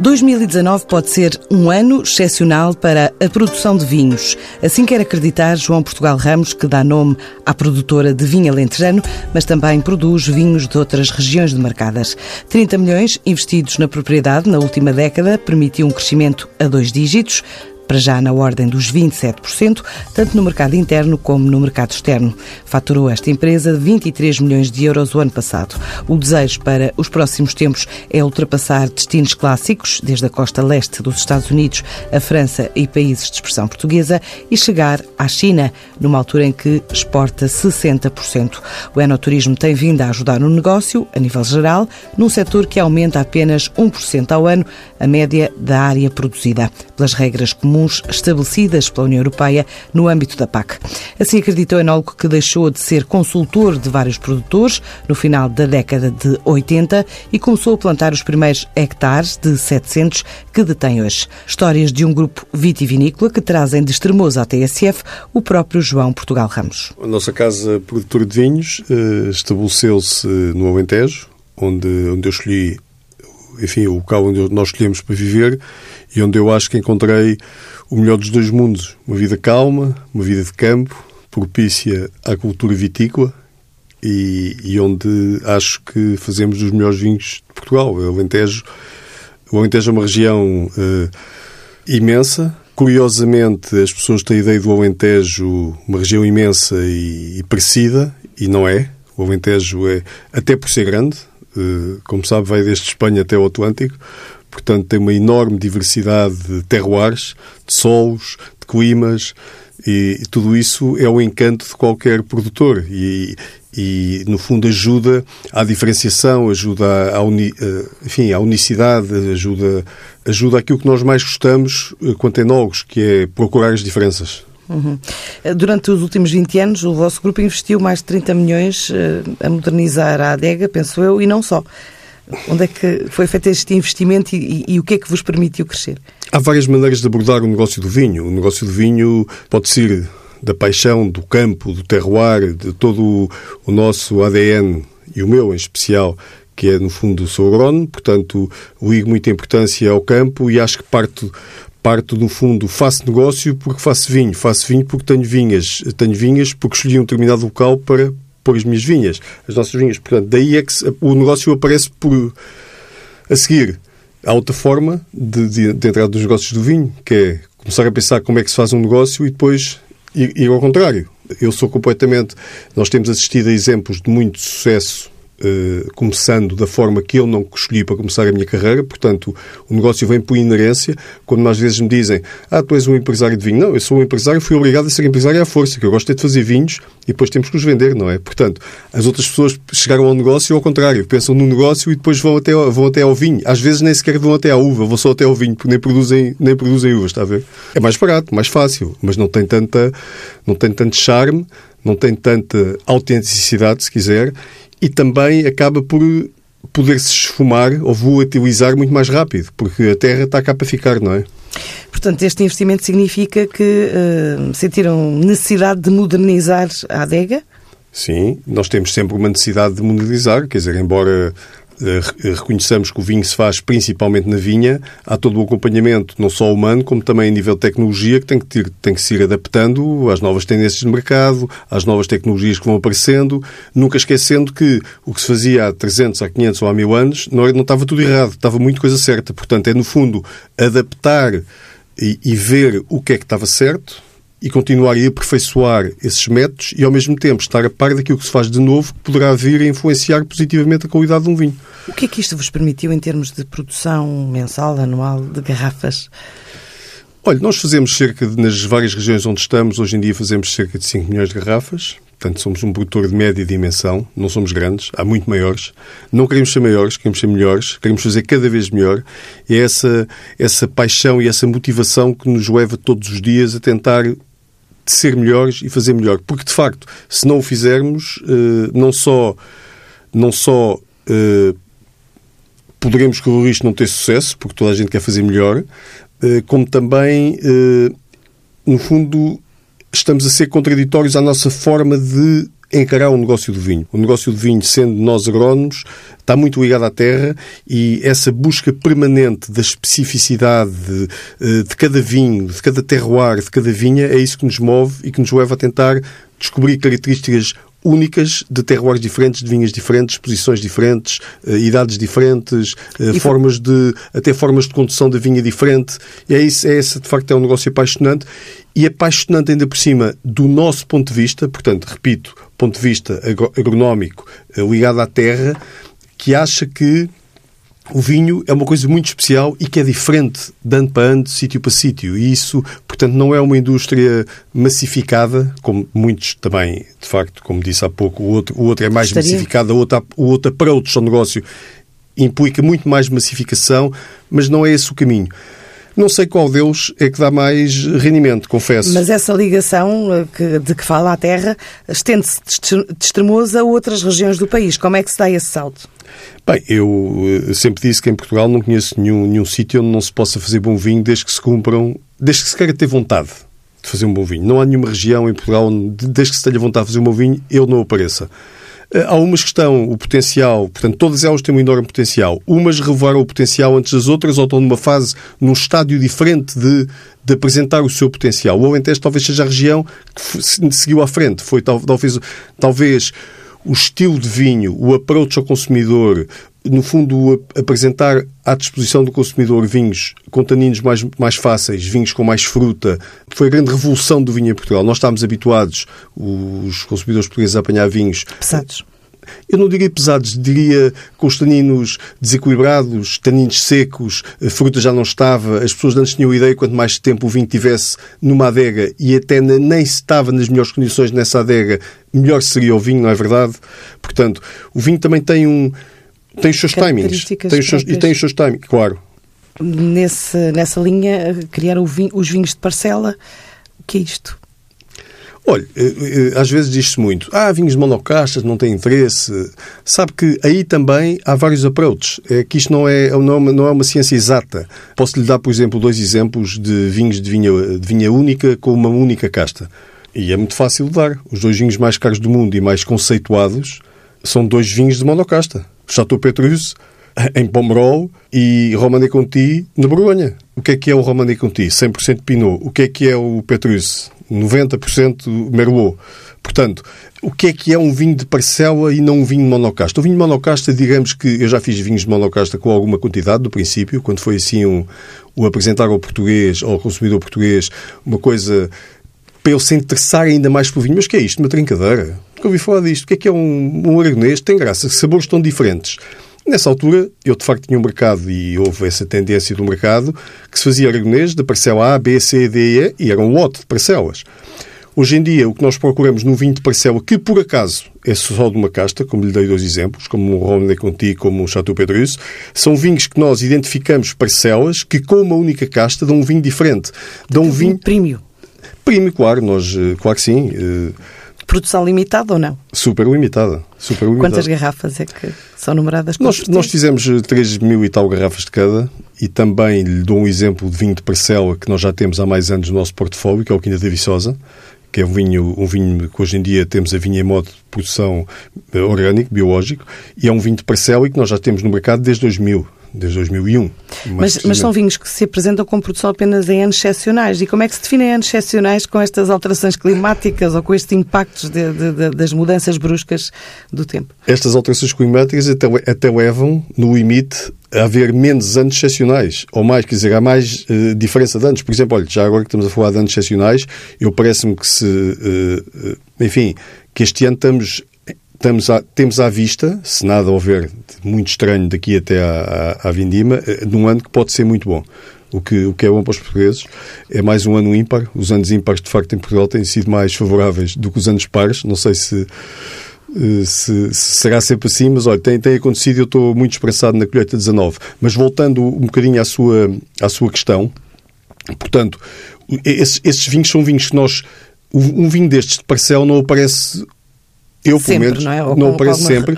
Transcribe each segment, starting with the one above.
2019 pode ser um ano excepcional para a produção de vinhos. Assim quer acreditar João Portugal Ramos, que dá nome à produtora de vinho alentejano, mas também produz vinhos de outras regiões demarcadas. 30 milhões investidos na propriedade na última década permitiu um crescimento a dois dígitos para já na ordem dos 27%, tanto no mercado interno como no mercado externo. Faturou esta empresa 23 milhões de euros o ano passado. O desejo para os próximos tempos é ultrapassar destinos clássicos, desde a costa leste dos Estados Unidos, a França e países de expressão portuguesa, e chegar à China, numa altura em que exporta 60%. O enoturismo tem vindo a ajudar no negócio, a nível geral, num setor que aumenta apenas 1% ao ano, a média da área produzida, pelas regras comuns comuns estabelecidas pela União Europeia no âmbito da PAC. Assim acreditou Enólogo que deixou de ser consultor de vários produtores no final da década de 80 e começou a plantar os primeiros hectares de 700 que detém hoje. Histórias de um grupo vitivinícola que trazem de Estremoso à TSF o próprio João Portugal Ramos. A nossa casa produtora de vinhos eh, estabeleceu-se no Alentejo, onde, onde eu escolhi enfim, o local onde nós escolhemos para viver e onde eu acho que encontrei o melhor dos dois mundos. Uma vida calma, uma vida de campo, propícia à cultura vitícola e, e onde acho que fazemos os melhores vinhos de Portugal. O Alentejo, o Alentejo é uma região uh, imensa. Curiosamente, as pessoas têm a ideia do Alentejo uma região imensa e, e parecida, e não é. O Alentejo é, até por ser grande, uh, como sabe, vai desde Espanha até o Atlântico, Portanto, tem uma enorme diversidade de terroirs, de solos, de climas, e, tudo isso é o encanto de qualquer produtor. E, e no fundo ajuda à diferenciação, ajuda à, uni, eh, enfim, à unicidade, ajuda, ajuda àquilo que nós mais gostamos eh, quanto enólogos, que é procurar as diferenças. Uhum. Durante os últimos 20 anos, o vosso grupo investiu mais de 30 milhões a modernizar a adega, penso eu, e não só. Onde é que foi feito este investimento e, e, e, o que é que vos permitiu crescer? Há várias maneiras de abordar o negócio do vinho. O negócio do vinho pode ser da paixão, do campo, do terroir, de todo o nosso ADN e o meu em especial, que é no fundo sou agrónomo, portanto ligo muita importância ao campo e acho que parto parto no fundo faço negócio porque faço vinho, faço vinho porque tenho vinhas, tenho vinhas porque escolhi um determinado local para pôr as minhas vinhas, as nossas vinhas. Portanto, daí é que o negócio aparece por a seguir. Há outra forma de, de, de entrar nos negócios do vinho, que é começar a pensar como é que se faz um negócio e depois ir, ir ao contrário. Eu sou completamente. Nós temos assistido a exemplos de muito sucesso Uh, começando da forma que eu não escolhi para começar a minha carreira, portanto, o negócio vem por inerência. Quando às vezes me dizem, ah, tu és um empresário de vinho. Não, eu sou um empresário, fui obrigado a ser empresário à força, que eu gosto é de fazer vinhos e depois temos que os vender, não é? Portanto, as outras pessoas chegaram ao negócio ao contrário, pensam no negócio e depois vão até, vão até ao vinho. Às vezes nem sequer vão até à uva, vão só até ao vinho, porque nem produzem, nem produzem uvas, está a ver? É mais barato, mais fácil, mas não tem tanta, não tem tanto charme, não tem tanta autenticidade, se quiser, e também acaba por poder-se esfumar ou volatilizar muito mais rápido, porque a terra está cá para ficar, não é? Portanto, este investimento significa que uh, sentiram necessidade de modernizar a adega? Sim, nós temos sempre uma necessidade de modernizar, quer dizer, embora reconheçamos que o vinho se faz principalmente na vinha, há todo o acompanhamento, não só humano, como também a nível de tecnologia, que tem que, ter, tem que se ir adaptando às novas tendências de mercado, às novas tecnologias que vão aparecendo, nunca esquecendo que o que se fazia há 300, há 500 ou há 1000 anos não, não estava tudo errado, estava muito coisa certa. Portanto, é no fundo adaptar e, e ver o que é que estava certo e continuar a aperfeiçoar esses métodos e, ao mesmo tempo, estar a par daquilo que se faz de novo que poderá vir a influenciar positivamente a qualidade de um vinho. O que é que isto vos permitiu em termos de produção mensal, anual, de garrafas? Olha, nós fazemos cerca de, nas várias regiões onde estamos, hoje em dia fazemos cerca de 5 milhões de garrafas. Portanto, somos um produtor de média dimensão, não somos grandes, há muito maiores. Não queremos ser maiores, queremos ser melhores, queremos fazer cada vez melhor. E é essa, essa paixão e essa motivação que nos leva todos os dias a tentar de ser melhores e fazer melhor. Porque, de facto, se não o fizermos, eh, não só, não só eh, poderemos correr o risco de não ter sucesso, porque toda a gente quer fazer melhor, eh, como também, no fundo, estamos a ser contraditórios à nossa forma de encarar o negócio do vinho. O negócio do vinho, sendo nós agrónomos, está muito ligado à terra e essa busca permanente da especificidade de, eh, de cada vinho, de cada terroir, de cada vinha, é isso que nos move e que nos leva a tentar descobrir características únicas de terroirs diferentes, de vinhas diferentes, posições diferentes, uh, idades diferentes, uh, formas de até formas de condução da vinha diferente. E é isso, é esse de facto é um negócio apaixonante e apaixonante ainda por cima do nosso ponto de vista, portanto, repito, ponto de vista agronómico uh, ligado à terra, que acha que o vinho é uma coisa muito especial e que é diferente de ano para ano, de sítio para sítio. E isso, portanto, não é uma indústria massificada, como muitos também, de facto, como disse há pouco, o outro, o outro é mais Gostaria. massificado, o outro, o outro approach ao negócio implica muito mais massificação, mas não é esse o caminho. Não sei qual deles é que dá mais rendimento, confesso. Mas essa ligação eh, de que fala a terra estende-se de Estremoz a outras regiões do país. Como é que se dá esse salto? Bem, eu eh, sempre disse que em Portugal não conheço nenhum, nenhum sítio onde não se possa fazer bom vinho desde que se cumpram, desde que se queira ter vontade de fazer um bom vinho. Não há nenhuma região em Portugal onde, desde que se tenha vontade de fazer um bom vinho, ele não apareça. Eh, há umas que estão o potencial, portanto, todas elas têm um enorme potencial. Umas revelaram o potencial antes das outras ou estão numa fase, num estádio diferente de, de apresentar o seu potencial. O Alentejo talvez seja a região que seguiu à frente. Foi talvez, talvez o estilo de vinho, o approach ao consumidor, no fundo, apresentar à disposição do consumidor vinhos com taninos mais, mais fáceis, vinhos com mais fruta, foi a grande revolução do vinho em Portugal. Nós estávamos habituados, os consumidores portugueses, a apanhar vinhos pesados eu não diria pesados, diria com os taninos desequilibrados, taninos secos, a fruta já não estava, as pessoas antes tinham ideia quanto mais tempo o vinho tivesse numa adega e até nem estava nas melhores condições nessa adega, melhor seria o vinho, não é verdade? Portanto, o vinho também tem um tem os seus timings. Tem os seus, e tem os seus timings, claro. Nesse, nessa linha, criar vinho, os vinhos de parcela, o que é isto? Olha, eh, eh, às vezes diz-se muito, ah, vinhos monocastas, não tem interesse. Sabe que aí também há vários approaches. É que isto não é, não é, uma, não é uma ciência exata. Posso-lhe dar, por exemplo, dois exemplos de vinhos de vinha, de vinha única com uma única casta. E é muito fácil de dar. Os dois vinhos mais caros do mundo e mais conceituados são dois vinhos de monocasta. Chateau Petrus, em Pomerol, e Romanée Conti, na Borgonha. O que é que é o Romanée Conti? 100% Pinot. O que é que é o Petrus? 90% Merlot. Portanto, o que é que é um vinho de parcela e não um vinho de monocasta? O vinho de monocasta, digamos que eu já fiz vinhos de monocasta com alguma quantidade do princípio, quando foi assim um, o apresentar ao português, ao consumidor português, uma coisa para ele se interessar ainda mais pelo vinho. Mas que é isto? Uma trincadeira? Nunca ouvi falar disto. O que é que é um, um aragonês? Tem graça, sabores tão diferentes. Nessa altura, eu de facto tinha um mercado e houve essa tendência do mercado que se fazia aragonês da parcela A, B, C, D, E e era um lote de parcelas. Hoje em dia, o que nós procuramos num vinho de parcela, que por acaso é só de uma casta, como lhe dei dois exemplos, como o de Conti, como o Chateau Pedrus, são vinhos que nós identificamos parcelas que com uma única casta dão um vinho diferente. Dão um vinho... Prímio. Prímio, claro, nós, eh, claro que sim. Eh, Produção limitada ou não? Super limitada. Super limitada. Quantas garrafas é que são numeradas? Nós, nós fizemos 3 eh, mil e tal garrafas de cada e também lhe dou um exemplo de vinho de parcela que nós já temos há mais anos no nosso portfólio, que é o Quinta da Viçosa, que é um vinho, um vinho que hoje em dia temos a vinha em modo de produção eh, orgânico, biológico, e é um vinho de parcela e que nós já temos no mercado desde 2000 desde 2001. Mas, mas, são vinhos que se apresentam com produção apenas em anos excepcionais. E como é que se definem anos excepcionais com estas alterações climáticas ou com estes impactos de, de, de, das mudanças bruscas do tempo? Estas alterações climáticas até, até levam, no limite, a haver menos anos excepcionais, ou mais, quer dizer, há mais uh, diferença de anos. Por exemplo, olha, já agora que estamos a falar de anos excepcionais, eu parece-me que se, uh, uh, enfim, que este ano estamos estamos à, temos à vista, se nada houver muito estranho daqui até à, à, à vindima, eh, num ano que pode ser muito bom. O que, o que é bom para os portugueses é mais um ano ímpar. Os anos ímpares, de facto, em Portugal têm sido mais favoráveis do que os anos pares. Não sei se, eh, se, se será sempre assim, mas olha, tem, tem acontecido eu estou muito esperançado na colheita 19. Mas voltando um bocadinho à sua, à sua questão, portanto, esses, esses vinhos são vinhos que nós. Um vinho destes de parcel não aparece Eu, pelo menos, não, é? ou não aparece sempre.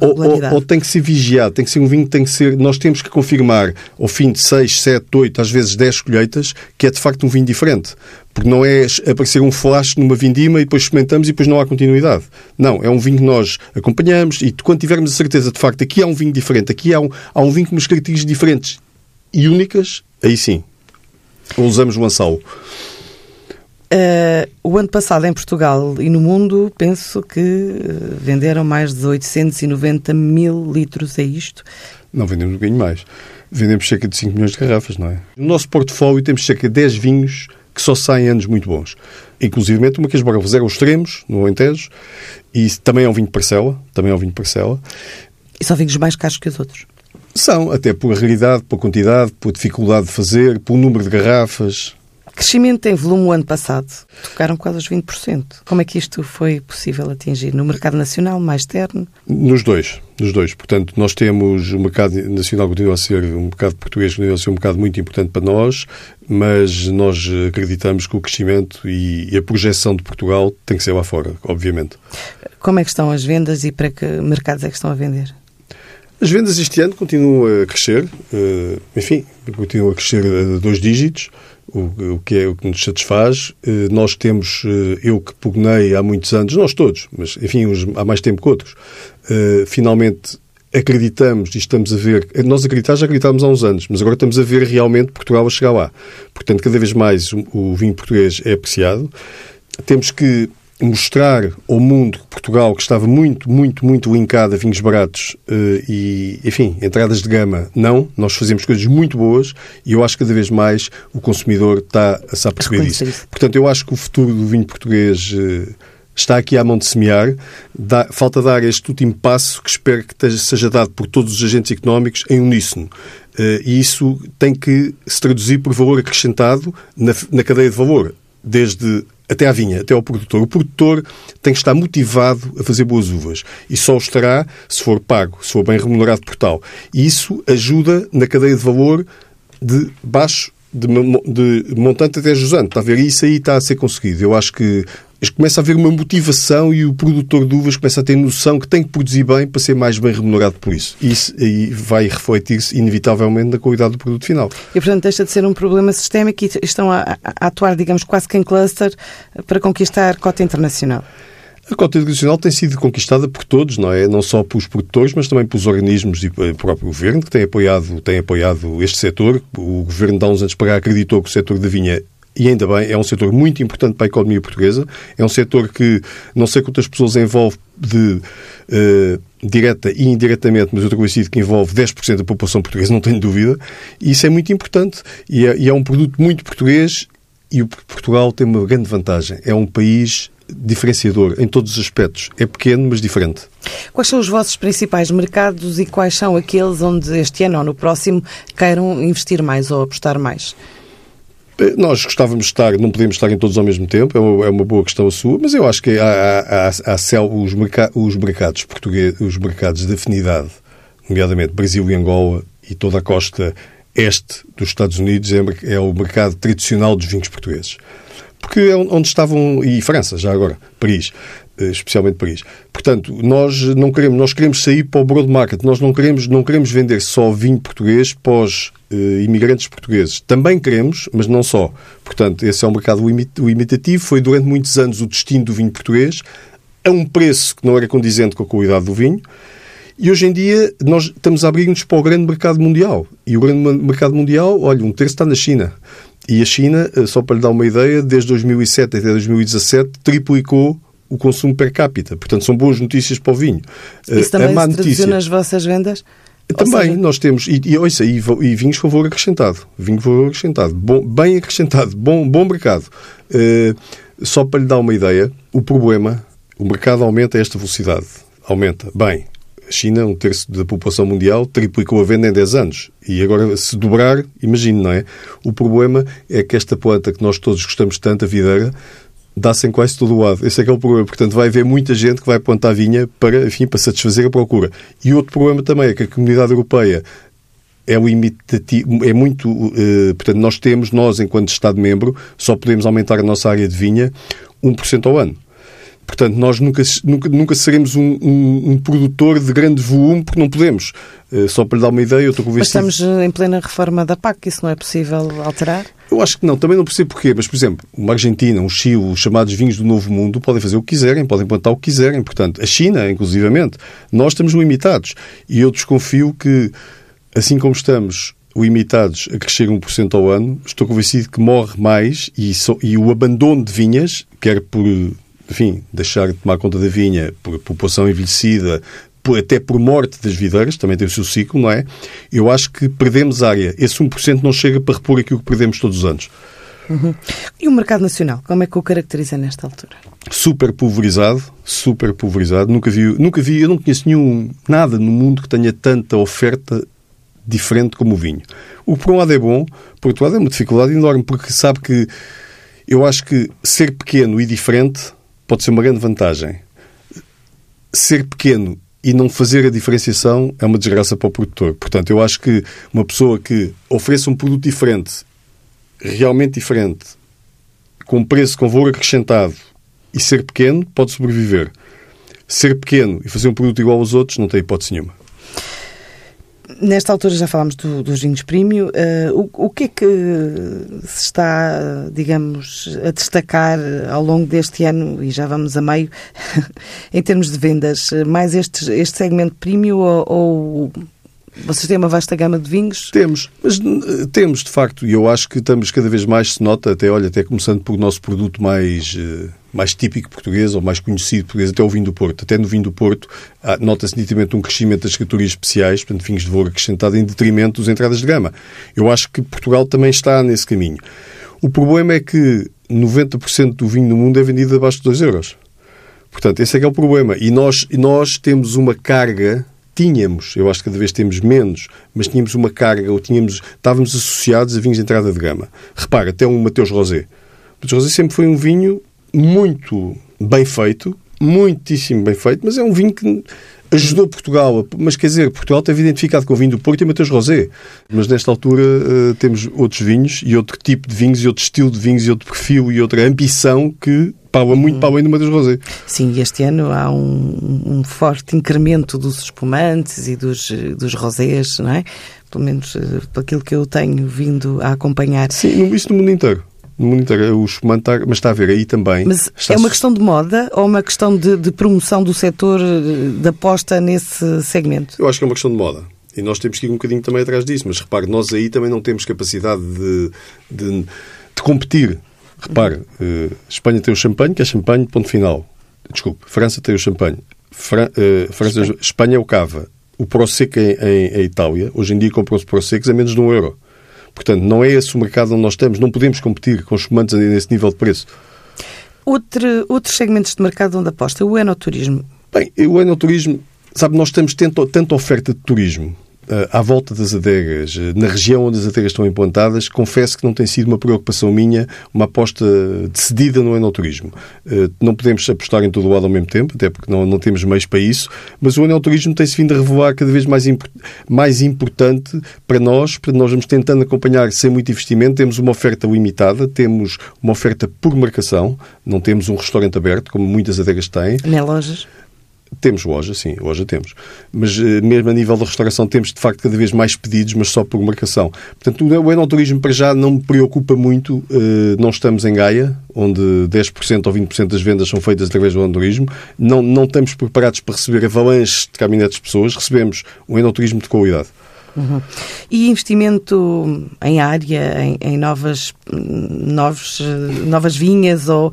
Ou, ou, ou, tem que ser vigiado, tem que ser um vinho tem que ser. Nós temos que confirmar ao fim de 6, 7, 8, às vezes 10 colheitas, que é de facto um vinho diferente. Porque não é aparecer um flash numa vindima e depois experimentamos e depois não há continuidade. Não, é um vinho que nós acompanhamos e quando tivermos a certeza de facto aqui há um vinho diferente, aqui há um, há um vinho com umas características diferentes e únicas, aí sim. Usamos o ansal. Uh, o ano passado em Portugal e no mundo, penso que uh, venderam mais de 890 mil litros, é isto? Não vendemos um bocadinho mais. Vendemos cerca de 5 milhões de garrafas, não é? No nosso portfólio temos cerca de 10 vinhos que só saem anos muito bons. Inclusive uma que as Borgas eram extremos, no Alentejo, e também é um vinho de parcela, também é um vinho de parcela. E são vinhos mais caros que os outros? São, até por raridade, por quantidade, por dificuldade de fazer, por número de garrafas. Crescimento em volume o ano passado. Tocaram quase os 20%. Como é que isto foi possível atingir? No mercado nacional, mais externo? Nos dois. Nos dois. Portanto, nós temos o mercado nacional continua a ser, o mercado português continua a ser um mercado muito importante para nós, mas nós acreditamos que o crescimento e a projeção de Portugal tem que ser lá fora, obviamente. Como é que estão as vendas e para que mercados é que estão a vender? As vendas este ano continuam a crescer, eh, enfim, continuam a crescer a dois dígitos o, o, que é o que nos satisfaz. Eh, nós temos, eh, eu que pugnei há muitos anos, nós todos, mas enfim, uns há mais tempo que outros, eh, finalmente acreditamos e estamos a ver, nós acreditar já acreditávamos há uns anos, mas agora estamos a ver realmente Portugal a chegar lá. Portanto, cada vez mais o vinho português é apreciado. Temos que mostrar ao mundo Portugal que estava muito, muito, muito linkado a vinhos baratos uh, e, enfim, entradas de gama, não. Nós fazemos coisas muito boas e eu acho que cada vez mais o consumidor está a se aperceber disso. Portanto, eu acho que o futuro do vinho português uh, está aqui à mão de semear. Dá, falta dar este último passo que espero que esteja, seja dado por todos os agentes económicos em uníssono. Uh, e isso tem que se traduzir por valor acrescentado na, na cadeia de valor, desde até à vinha, até ao produtor. O produtor tem que estar motivado a fazer boas uvas e só o estará se for pago, se for bem remunerado por tal. E isso ajuda na cadeia de valor de baixo de, de montante até jusante. Está a ver? Isso aí está a ser conseguido. Eu acho que começa a haver uma motivação e o produtor de uvas começa a ter noção que tem que produzir bem para ser mais bem remunerado por isso. Isso aí vai refletir-se inevitavelmente na qualidade do produto final. E, portanto, deixa de ser um problema sistémico e estão a, a atuar, digamos, quase que em cluster para conquistar cota internacional. A cota internacional tem sido conquistada por todos, não é? Não só pelos produtores, mas também pelos organismos e pelo próprio governo, que tem apoiado, tem apoiado este setor. O governo, de há uns anos para cá, acreditou que o setor da vinha e ainda bem, é um setor muito importante para a economia portuguesa, é um setor que não sei quantas pessoas envolve de uh, direta e indiretamente, mas eu estou convencido que envolve 10% da população portuguesa, não tenho dúvida, e isso é muito importante e é, e é um produto muito português e o Portugal tem uma grande vantagem, é um país diferenciador em todos os aspectos. É pequeno, mas diferente. Quais são os vossos principais mercados e quais são aqueles onde este ano ou no próximo queiram investir mais ou apostar mais? Nós gostávamos de estar, não podemos estar em todos ao mesmo tempo, é uma, é uma boa questão a sua, mas eu acho que há, há, há, há os, merc os mercados portugueses, os mercados de afinidade, nomeadamente Brasil e Angola e toda a costa este dos Estados Unidos, é, é o mercado tradicional dos vinhos portugueses. Porque é onde estavam, e França, já agora, Paris, eh, especialmente Paris. Portanto, nós não queremos, nós queremos sair para o broad market, nós não queremos, não queremos vender só vinho português uh, imigrantes portugueses. Também queremos, mas não só. Portanto, esse é um mercado imitativo, foi durante muitos anos o destino do vinho português, a um preço que não era condizente com a qualidade do vinho. E hoje em dia nós estamos a abrir-nos para o grande mercado mundial. E o grande mercado mundial, olha, um terço está na China. E a China, eh, só para lhe dar uma ideia, desde 2007 até 2017 triplicou o consumo per capita. Portanto, são boas notícias para o vinho. Isso também a má se notícia, nas vossas vendas? Também, seja... nós temos, e, e, ouça, e, e vinhos valor acrescentado. Vinho valor acrescentado. Bom, bem acrescentado. Bom, bom mercado. Uh, só para lhe dar uma ideia, o problema, o mercado aumenta a esta velocidade. Aumenta. Bem, a China, um terço da população mundial, triplicou a venda em 10 anos. E agora, se dobrar, imagine, não é? O problema é que esta planta que nós todos gostamos tanto, a videira, dá-se em quase todo o lado. Esse é que é o problema. Portanto, vai haver muita gente que vai plantar vinha para, enfim, para satisfazer a procura. E outro problema também é que a comunidade europeia é limitativo, é muito, uh, portanto, nós temos, nós, enquanto Estado-membro, só podemos aumentar a nossa área de vinha 1% ao ano. Portanto, nós nunca, nunca, nunca seremos um, um, um, produtor de grande volume porque não podemos. Uh, só para lhe dar uma ideia, eu estou convencido... Mas estamos em plena reforma da PAC, isso não é possível alterar? Eu acho que não, também não percebo porquê, mas, por exemplo, uma Argentina, um Chile, os chamados vinhos do Novo Mundo, podem fazer o que quiserem, podem plantar o que quiserem. Portanto, a China, inclusivamente, nós estamos limitados. E eu desconfio que, assim como estamos limitados a crescer 1% ao ano, estou convencido que morre mais e, so, e o abandono de vinhas, quer por enfim, deixar de tomar conta da vinha por população envelhecida, até por morte das videiras, também tem o seu ciclo, não é? Eu acho que perdemos área. Esse 1% não chega para repor aquilo que perdemos todos os anos. Uhum. E o mercado nacional, como é que o caracteriza nesta altura? Super pulverizado, super pulverizado. Nunca vi, nunca vi, eu não conheço nenhum, nada no mundo que tenha tanta oferta diferente como o vinho. O que por um lado é bom, por outro lado é uma dificuldade enorme, porque sabe que eu acho que ser pequeno e diferente pode ser uma grande vantagem. Ser pequeno e não fazer a diferenciação é uma desgraça para o produtor. Portanto, eu acho que uma pessoa que ofereça um produto diferente, realmente diferente, com preço, com valor acrescentado e ser pequeno, pode sobreviver. Ser pequeno e fazer um produto igual aos outros não tem hipótese nenhuma. Nesta altura já falámos do, dos vinhos premium. Uh, o, o, que é que se está, digamos, a destacar ao longo deste ano, e já vamos a meio, em termos de vendas? Mais este, este segmento premium ou, ou vocês têm uma vasta gama de vinhos? Temos, mas eh, temos, de facto, e eu acho que estamos cada vez mais, se nota, até, olha, até começando por o nosso produto mais, eh, mais típico português, ou mais conhecido português, até o vinho do Porto. Até no vinho do Porto nota-se nitidamente um crescimento das categorias especiais, portanto, vinhos de valor acrescentado em detrimento das entradas de gama. Eu acho que Portugal também está nesse caminho. O problema é que 90% do vinho no mundo é vendido abaixo de 2 euros. Portanto, esse é que é o problema. E nós, nós temos uma carga tínhamos, eu acho que cada vez temos menos, mas tínhamos uma carga, ou tínhamos, estávamos associados a vinhos de entrada de gama. Repara, até um Mateus Rosé. O Mateus Rosé sempre foi um vinho muito bem feito, muitíssimo bem feito, mas é um vinho que ajudou Portugal. Mas quer dizer, Portugal teve identificado com o vinho do Porto e Mateus Rosé. Mas nesta altura uh, temos outros vinhos e outro tipo de vinhos e outro estilo de vinhos e outro perfil e outra ambição que para, muito uhum. para além do Mateus Rosé. Sim, e este ano há um, um, forte incremento dos espumantes e dos, dos rosés, não é? Pelo menos uh, aquilo que eu tenho vindo a acompanhar. Sim, isso no mundo inteiro no mundo inteiro. O espumante está, mas está a ver aí também. Mas é uma questão de moda ou uma questão de, de promoção do setor eh, de aposta nesse segmento? Eu acho que é uma questão de moda. E nós temos que ir um bocadinho também atrás disso. Mas repare, nós aí também não temos capacidade de, de, de competir. Repare, uh, Espanha tem o champanhe, que é champanhe, ponto final. Desculpe, França tem o champanhe. Fra, uh, França, Espanha. Espanha é o cava. O Prosecco em, em, em Itália, hoje em dia compram-se Proseccos a menos de um euro. Portanto, não é esse o mercado onde nós estamos. Não podemos competir com os comandos nesse nível de preço. Outro, outros segmentos de mercado onde aposta? O enoturismo. Bem, o enoturismo, sabe, nós temos tanta oferta de turismo eh, à volta das adegas, eh, na região onde as adegas estão implantadas, confesso que não tem sido uma preocupação minha uma aposta decidida no enoturismo. Eh, não podemos apostar em todo o lado ao mesmo tempo, até porque não, não temos meios para isso, mas o enoturismo tem-se vindo a revelar cada vez mais, mais importante para nós, para nós vamos tentando acompanhar sem muito investimento, temos uma oferta limitada, temos uma oferta por marcação, não temos um restaurante aberto, como muitas adegas têm. Nem lojas? Temos loja, sim, loja temos. Mas eh, mesmo a nível da restauração temos, de facto, cada vez mais pedidos, mas só por marcação. Portanto, o enoturismo para já não me preocupa muito. Eh, não estamos em Gaia, onde 10% ou 20% das vendas são feitas através do enoturismo. Não, não estamos preparados para receber avalanches de caminhonetes de pessoas. Recebemos um enoturismo de qualidade. Uhum. E investimento em área, em, em novas, novos, novas vinhas ou uh,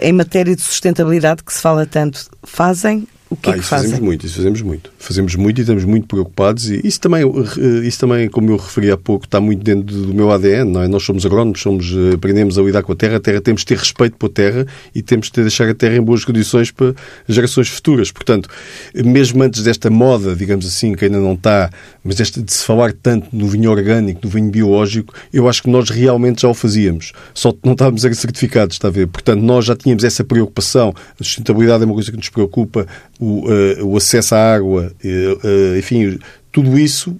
em matéria de sustentabilidade que se fala tanto, fazem o que ah, é que isso fazem? fazemos muito, isso fazemos muito. Fazemos muito e estamos muito preocupados e isso também, eh, isso também, como eu referi há pouco, está muito dentro do meu ADN, não é? Nós somos agrónomos, somos, eh, aprendemos a lidar com a terra, a terra temos de ter respeito pela terra e temos de deixar a terra em boas condições para gerações futuras. Portanto, mesmo antes desta moda, digamos assim, que ainda não está, mas esta de se falar tanto no vinho orgânico, no vinho biológico, eu acho que nós realmente já o fazíamos. Só que não estávamos certificados, está a ver? Portanto, nós já tínhamos essa preocupação. A sustentabilidade é uma coisa que nos preocupa, o, uh, o acesso à água, uh, enfim, tudo isso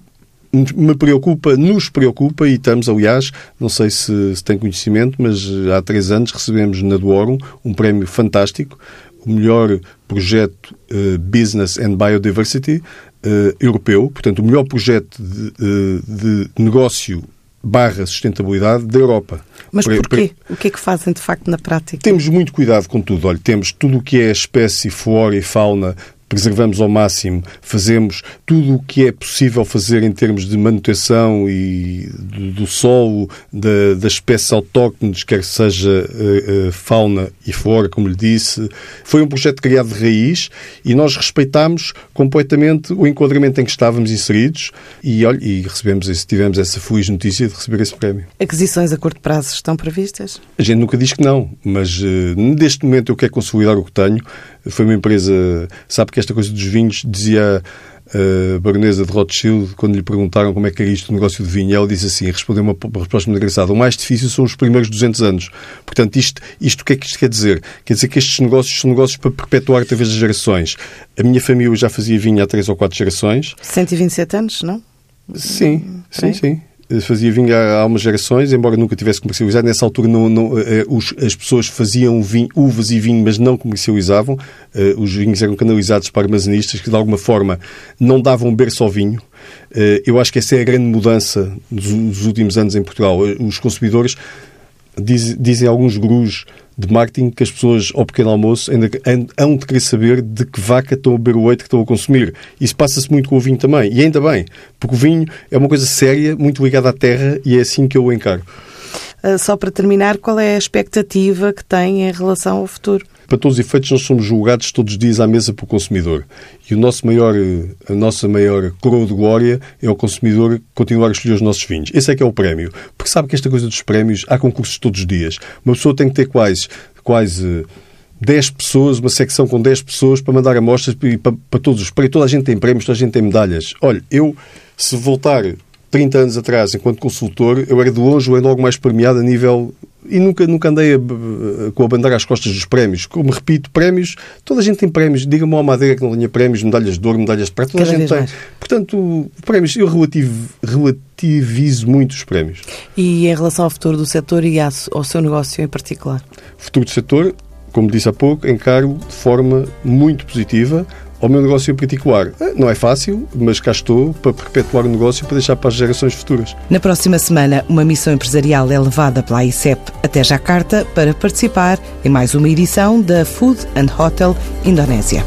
me preocupa, nos preocupa e estamos, aliás, não sei se, se tem conhecimento, mas há três anos recebemos na Duorum um prémio fantástico o melhor projeto uh, Business and Biodiversity uh, europeu, portanto, o melhor projeto de, uh, de negócio barra sustentabilidade da Europa. Mas porquê? O que é que fazem de facto na prática? Temos muito cuidado com tudo. Olha, temos tudo o que é espécie, flora e fauna preservamos ao máximo, fazemos tudo o que é possível fazer em termos de manutenção e do, do solo, da, das espécies autóctones, quer seja uh, uh, fauna e flora, como lhe disse. Foi um projeto criado de raiz e nós respeitámos completamente o enquadramento em que estávamos inseridos e, olha, e recebemos esse, tivemos essa feliz notícia de receber esse prémio. Aquisições a curto prazo estão previstas? A gente nunca diz que não, mas uh, neste momento eu quero consolidar o que tenho. Foi uma empresa, sabe que esta coisa dos vinhos, dizia a baronesa de Rothschild, quando lhe perguntaram como é que era isto o negócio de vinho, ela disse assim, respondeu uma resposta muito engraçada, o mais difícil são os primeiros 200 anos. Portanto, isto, isto o que é que isto quer dizer? Quer dizer que estes negócios são negócios para perpetuar através das gerações. A minha família já fazia vinho há três ou quatro gerações. 127 anos, não? Sim, sim, sim fazia vinho há, há umas gerações, embora nunca tivesse comercializado. Nessa altura não, não, eh, os, as pessoas faziam vinho, uvas e vinho, mas não comercializavam. Uh, os vinhos eram canalizados para armazenistas que, de alguma forma, não davam berço ao vinho. Eu acho que essa é a grande mudança dos, dos últimos anos em Portugal. Os consumidores, diz, dizem alguns gurus de marketing que as pessoas ao pequeno almoço ainda hão de querer saber de que vaca estão a beber o leite que estão a consumir. Isso passa-se muito com o vinho também. E ainda bem, porque o vinho é uma coisa séria, muito ligada à terra e é assim que eu o encaro. Ah, só para terminar, qual é a expectativa que tem em relação ao futuro? Para todos os efeitos, nós somos julgados todos os dias à mesa pelo consumidor. E o nosso maior, a nossa maior coroa de glória é o consumidor continuar a escolher os nossos vinhos. Esse é que é o prémio. Porque sabe que esta coisa dos prémios, há concursos todos os dias. Uma pessoa tem que ter quase, quase 10 pessoas, uma secção com 10 pessoas para mandar amostras para, para todos os prémios. Toda a gente tem prémios, toda a gente tem medalhas. Olha, eu, se voltar 30 anos atrás, enquanto consultor, eu era de longe o logo mais premiado a nível e nunca, nunca andei a, a, com a bandeira às costas dos prémios. Como repito, prémios, toda a gente tem prémios. Diga-me ao Madeira que não tenha prémios, medalhas de ouro, medalhas de prata, toda Cada a gente tem. Mais. Portanto, prémios, eu relativo, relativizo muito os prémios. E em relação ao futuro do setor e ao seu negócio em particular? Futuro do setor, como disse há pouco, encaro de forma muito positiva ao meu negócio particular. Eh, não é fácil, mas cá estou para perpetuar o negócio e para deixar para as gerações futuras. Na próxima semana, uma missão empresarial é levada pela ICEP até Jakarta para participar em mais uma edição da Food and Hotel Indonésia.